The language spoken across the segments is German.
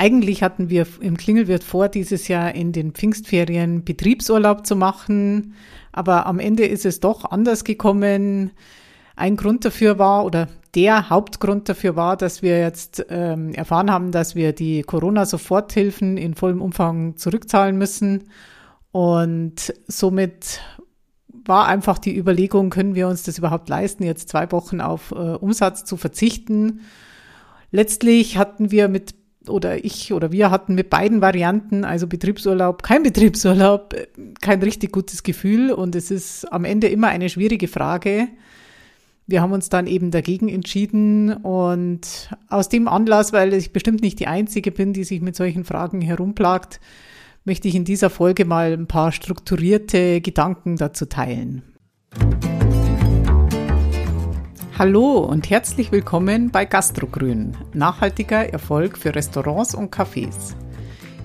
Eigentlich hatten wir im Klingelwirt vor, dieses Jahr in den Pfingstferien Betriebsurlaub zu machen, aber am Ende ist es doch anders gekommen. Ein Grund dafür war, oder der Hauptgrund dafür war, dass wir jetzt ähm, erfahren haben, dass wir die Corona-Soforthilfen in vollem Umfang zurückzahlen müssen. Und somit war einfach die Überlegung, können wir uns das überhaupt leisten, jetzt zwei Wochen auf äh, Umsatz zu verzichten. Letztlich hatten wir mit oder ich oder wir hatten mit beiden Varianten, also Betriebsurlaub, kein Betriebsurlaub, äh, kein richtig gutes Gefühl und es ist am Ende immer eine schwierige Frage. Wir haben uns dann eben dagegen entschieden und aus dem Anlass, weil ich bestimmt nicht die Einzige bin, die sich mit solchen Fragen herumplagt, möchte ich in dieser Folge mal ein paar strukturierte Gedanken dazu teilen. Hallo und herzlich willkommen bei Gastrogrün, nachhaltiger Erfolg für Restaurants und Cafés.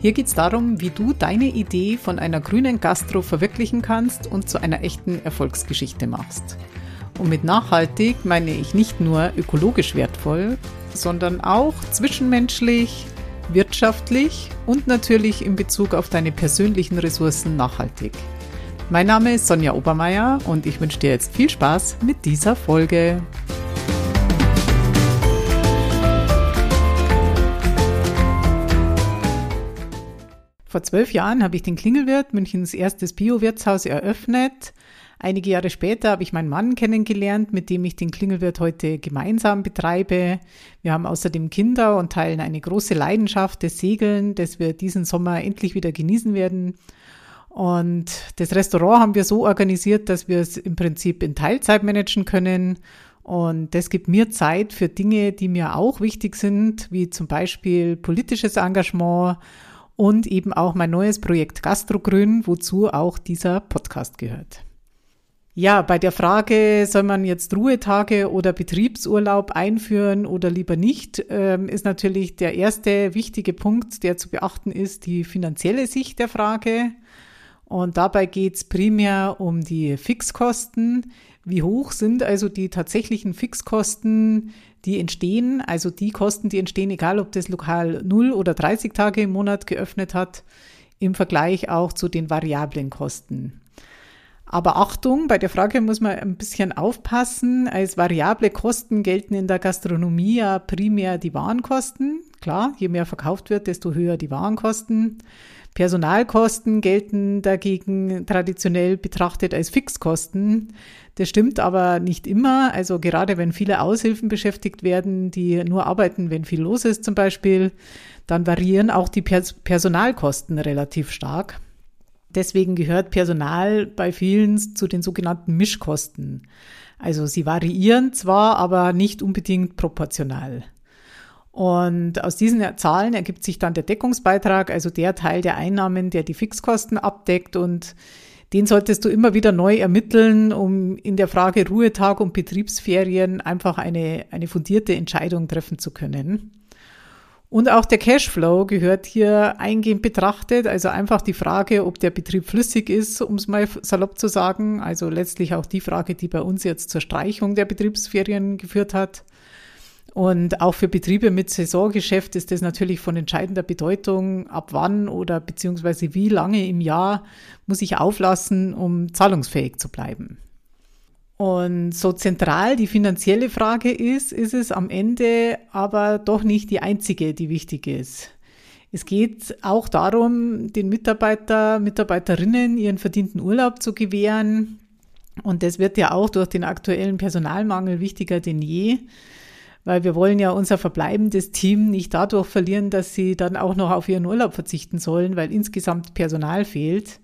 Hier geht es darum, wie du deine Idee von einer grünen Gastro verwirklichen kannst und zu einer echten Erfolgsgeschichte machst. Und mit nachhaltig meine ich nicht nur ökologisch wertvoll, sondern auch zwischenmenschlich, wirtschaftlich und natürlich in Bezug auf deine persönlichen Ressourcen nachhaltig. Mein Name ist Sonja Obermeier und ich wünsche dir jetzt viel Spaß mit dieser Folge. Vor zwölf Jahren habe ich den Klingelwirt, Münchens erstes Bio-Wirtshaus, eröffnet Einige Jahre später habe ich meinen Mann kennengelernt, mit dem ich den Klingelwirt heute gemeinsam betreibe. Wir haben außerdem Kinder und teilen eine große Leidenschaft des Segeln, das wir diesen Sommer endlich wieder genießen werden. Und das Restaurant haben wir so organisiert, dass wir es im Prinzip in Teilzeit managen können. Und das gibt mir Zeit für Dinge, die mir auch wichtig sind, wie zum Beispiel politisches Engagement und eben auch mein neues Projekt Gastrogrün, wozu auch dieser Podcast gehört. Ja, bei der Frage, soll man jetzt Ruhetage oder Betriebsurlaub einführen oder lieber nicht, ähm, ist natürlich der erste wichtige Punkt, der zu beachten ist, die finanzielle Sicht der Frage. Und dabei geht es primär um die Fixkosten. Wie hoch sind also die tatsächlichen Fixkosten, die entstehen? Also die Kosten, die entstehen, egal ob das Lokal 0 oder 30 Tage im Monat geöffnet hat, im Vergleich auch zu den variablen Kosten. Aber Achtung, bei der Frage muss man ein bisschen aufpassen. Als variable Kosten gelten in der Gastronomie ja primär die Warenkosten. Klar, je mehr verkauft wird, desto höher die Warenkosten. Personalkosten gelten dagegen traditionell betrachtet als Fixkosten. Das stimmt aber nicht immer. Also gerade wenn viele Aushilfen beschäftigt werden, die nur arbeiten, wenn viel los ist zum Beispiel, dann variieren auch die Personalkosten relativ stark. Deswegen gehört Personal bei vielen zu den sogenannten Mischkosten. Also sie variieren zwar, aber nicht unbedingt proportional. Und aus diesen Zahlen ergibt sich dann der Deckungsbeitrag, also der Teil der Einnahmen, der die Fixkosten abdeckt. Und den solltest du immer wieder neu ermitteln, um in der Frage Ruhetag und Betriebsferien einfach eine, eine fundierte Entscheidung treffen zu können. Und auch der Cashflow gehört hier eingehend betrachtet. Also einfach die Frage, ob der Betrieb flüssig ist, um es mal salopp zu sagen. Also letztlich auch die Frage, die bei uns jetzt zur Streichung der Betriebsferien geführt hat. Und auch für Betriebe mit Saisongeschäft ist das natürlich von entscheidender Bedeutung, ab wann oder beziehungsweise wie lange im Jahr muss ich auflassen, um zahlungsfähig zu bleiben. Und so zentral die finanzielle Frage ist, ist es am Ende aber doch nicht die einzige, die wichtig ist. Es geht auch darum, den Mitarbeiter, Mitarbeiterinnen ihren verdienten Urlaub zu gewähren. Und das wird ja auch durch den aktuellen Personalmangel wichtiger denn je, weil wir wollen ja unser verbleibendes Team nicht dadurch verlieren, dass sie dann auch noch auf ihren Urlaub verzichten sollen, weil insgesamt Personal fehlt.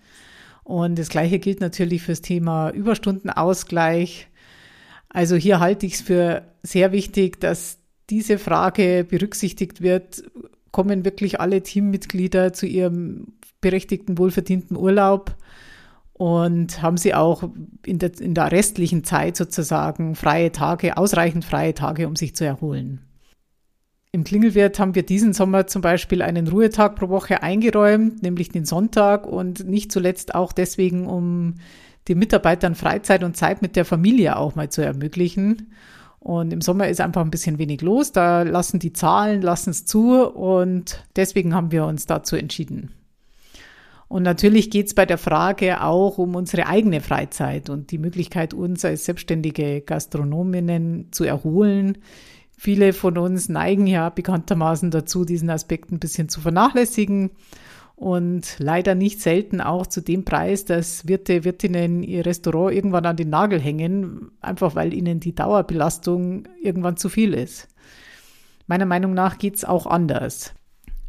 Und das Gleiche gilt natürlich fürs Thema Überstundenausgleich. Also hier halte ich es für sehr wichtig, dass diese Frage berücksichtigt wird. Kommen wirklich alle Teammitglieder zu ihrem berechtigten, wohlverdienten Urlaub? Und haben sie auch in der, in der restlichen Zeit sozusagen freie Tage, ausreichend freie Tage, um sich zu erholen? Im Klingelwirt haben wir diesen Sommer zum Beispiel einen Ruhetag pro Woche eingeräumt, nämlich den Sonntag und nicht zuletzt auch deswegen, um den Mitarbeitern Freizeit und Zeit mit der Familie auch mal zu ermöglichen. Und im Sommer ist einfach ein bisschen wenig los. Da lassen die Zahlen, lassen es zu. Und deswegen haben wir uns dazu entschieden. Und natürlich geht es bei der Frage auch um unsere eigene Freizeit und die Möglichkeit, uns als selbstständige Gastronominnen zu erholen. Viele von uns neigen ja bekanntermaßen dazu, diesen Aspekt ein bisschen zu vernachlässigen und leider nicht selten auch zu dem Preis, dass Wirte, Wirtinnen ihr Restaurant irgendwann an den Nagel hängen, einfach weil ihnen die Dauerbelastung irgendwann zu viel ist. Meiner Meinung nach geht es auch anders.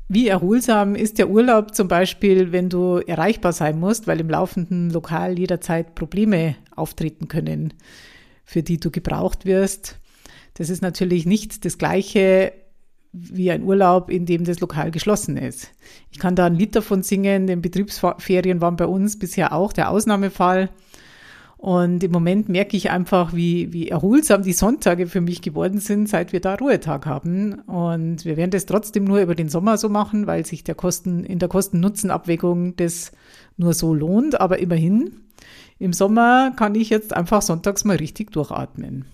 Wie erholsam ist der Urlaub zum Beispiel, wenn du erreichbar sein musst, weil im laufenden Lokal jederzeit Probleme auftreten können, für die du gebraucht wirst? Das ist natürlich nicht das Gleiche wie ein Urlaub, in dem das Lokal geschlossen ist. Ich kann da ein Lied davon singen, denn Betriebsferien waren bei uns bisher auch der Ausnahmefall. Und im Moment merke ich einfach, wie, wie erholsam die Sonntage für mich geworden sind, seit wir da Ruhetag haben. Und wir werden das trotzdem nur über den Sommer so machen, weil sich der Kosten, in der Kosten-Nutzen-Abwägung das nur so lohnt. Aber immerhin, im Sommer kann ich jetzt einfach sonntags mal richtig durchatmen.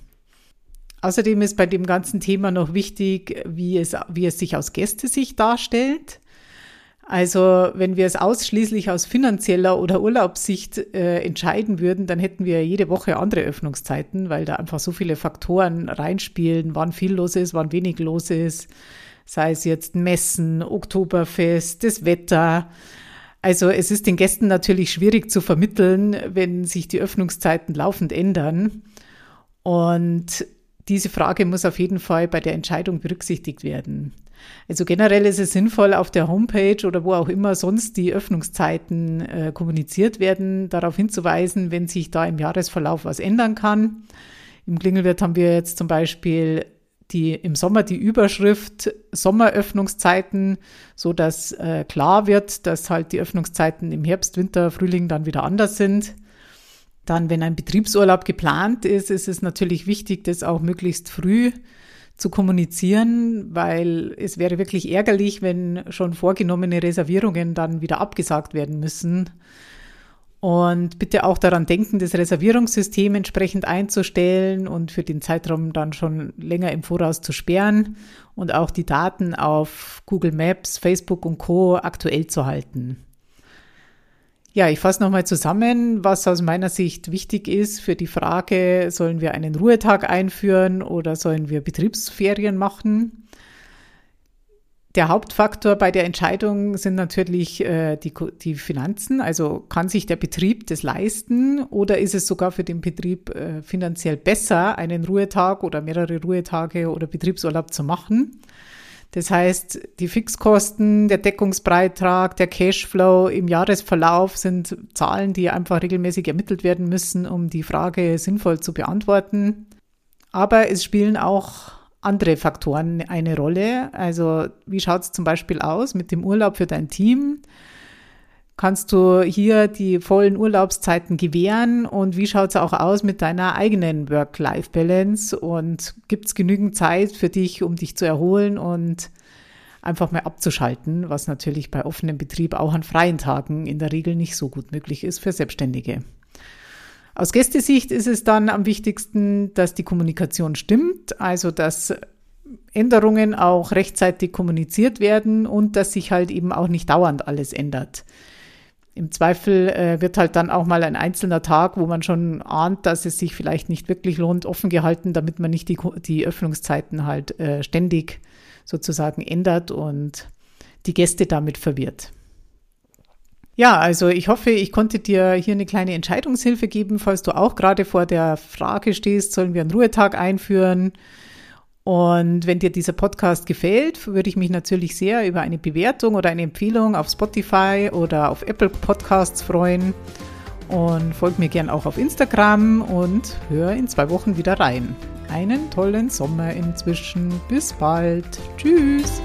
Außerdem ist bei dem ganzen Thema noch wichtig, wie es, wie es sich aus Gästesicht darstellt. Also wenn wir es ausschließlich aus finanzieller oder Urlaubssicht äh, entscheiden würden, dann hätten wir jede Woche andere Öffnungszeiten, weil da einfach so viele Faktoren reinspielen, wann viel los ist, wann wenig los ist, sei es jetzt Messen, Oktoberfest, das Wetter. Also es ist den Gästen natürlich schwierig zu vermitteln, wenn sich die Öffnungszeiten laufend ändern. Und diese Frage muss auf jeden Fall bei der Entscheidung berücksichtigt werden. Also generell ist es sinnvoll, auf der Homepage oder wo auch immer sonst die Öffnungszeiten äh, kommuniziert werden, darauf hinzuweisen, wenn sich da im Jahresverlauf was ändern kann. Im Klingelwirt haben wir jetzt zum Beispiel die, im Sommer die Überschrift Sommeröffnungszeiten, so dass äh, klar wird, dass halt die Öffnungszeiten im Herbst, Winter, Frühling dann wieder anders sind. Dann, wenn ein Betriebsurlaub geplant ist, ist es natürlich wichtig, das auch möglichst früh zu kommunizieren, weil es wäre wirklich ärgerlich, wenn schon vorgenommene Reservierungen dann wieder abgesagt werden müssen. Und bitte auch daran denken, das Reservierungssystem entsprechend einzustellen und für den Zeitraum dann schon länger im Voraus zu sperren und auch die Daten auf Google Maps, Facebook und Co aktuell zu halten. Ja, ich fasse nochmal zusammen, was aus meiner Sicht wichtig ist für die Frage, sollen wir einen Ruhetag einführen oder sollen wir Betriebsferien machen? Der Hauptfaktor bei der Entscheidung sind natürlich äh, die, die Finanzen. Also kann sich der Betrieb das leisten oder ist es sogar für den Betrieb äh, finanziell besser, einen Ruhetag oder mehrere Ruhetage oder Betriebsurlaub zu machen? Das heißt, die Fixkosten, der Deckungsbeitrag, der Cashflow im Jahresverlauf sind Zahlen, die einfach regelmäßig ermittelt werden müssen, um die Frage sinnvoll zu beantworten. Aber es spielen auch andere Faktoren eine Rolle. Also wie schaut es zum Beispiel aus mit dem Urlaub für dein Team? Kannst du hier die vollen Urlaubszeiten gewähren und wie schaut es auch aus mit deiner eigenen Work-Life-Balance und gibt es genügend Zeit für dich, um dich zu erholen und einfach mal abzuschalten, was natürlich bei offenem Betrieb auch an freien Tagen in der Regel nicht so gut möglich ist für Selbstständige. Aus Gästesicht ist es dann am wichtigsten, dass die Kommunikation stimmt, also dass Änderungen auch rechtzeitig kommuniziert werden und dass sich halt eben auch nicht dauernd alles ändert. Im Zweifel äh, wird halt dann auch mal ein einzelner Tag, wo man schon ahnt, dass es sich vielleicht nicht wirklich lohnt, offen gehalten, damit man nicht die, die Öffnungszeiten halt äh, ständig sozusagen ändert und die Gäste damit verwirrt. Ja, also ich hoffe, ich konnte dir hier eine kleine Entscheidungshilfe geben, falls du auch gerade vor der Frage stehst, sollen wir einen Ruhetag einführen? Und wenn dir dieser Podcast gefällt, würde ich mich natürlich sehr über eine Bewertung oder eine Empfehlung auf Spotify oder auf Apple Podcasts freuen. Und folg mir gern auch auf Instagram und hör in zwei Wochen wieder rein. Einen tollen Sommer inzwischen. Bis bald. Tschüss.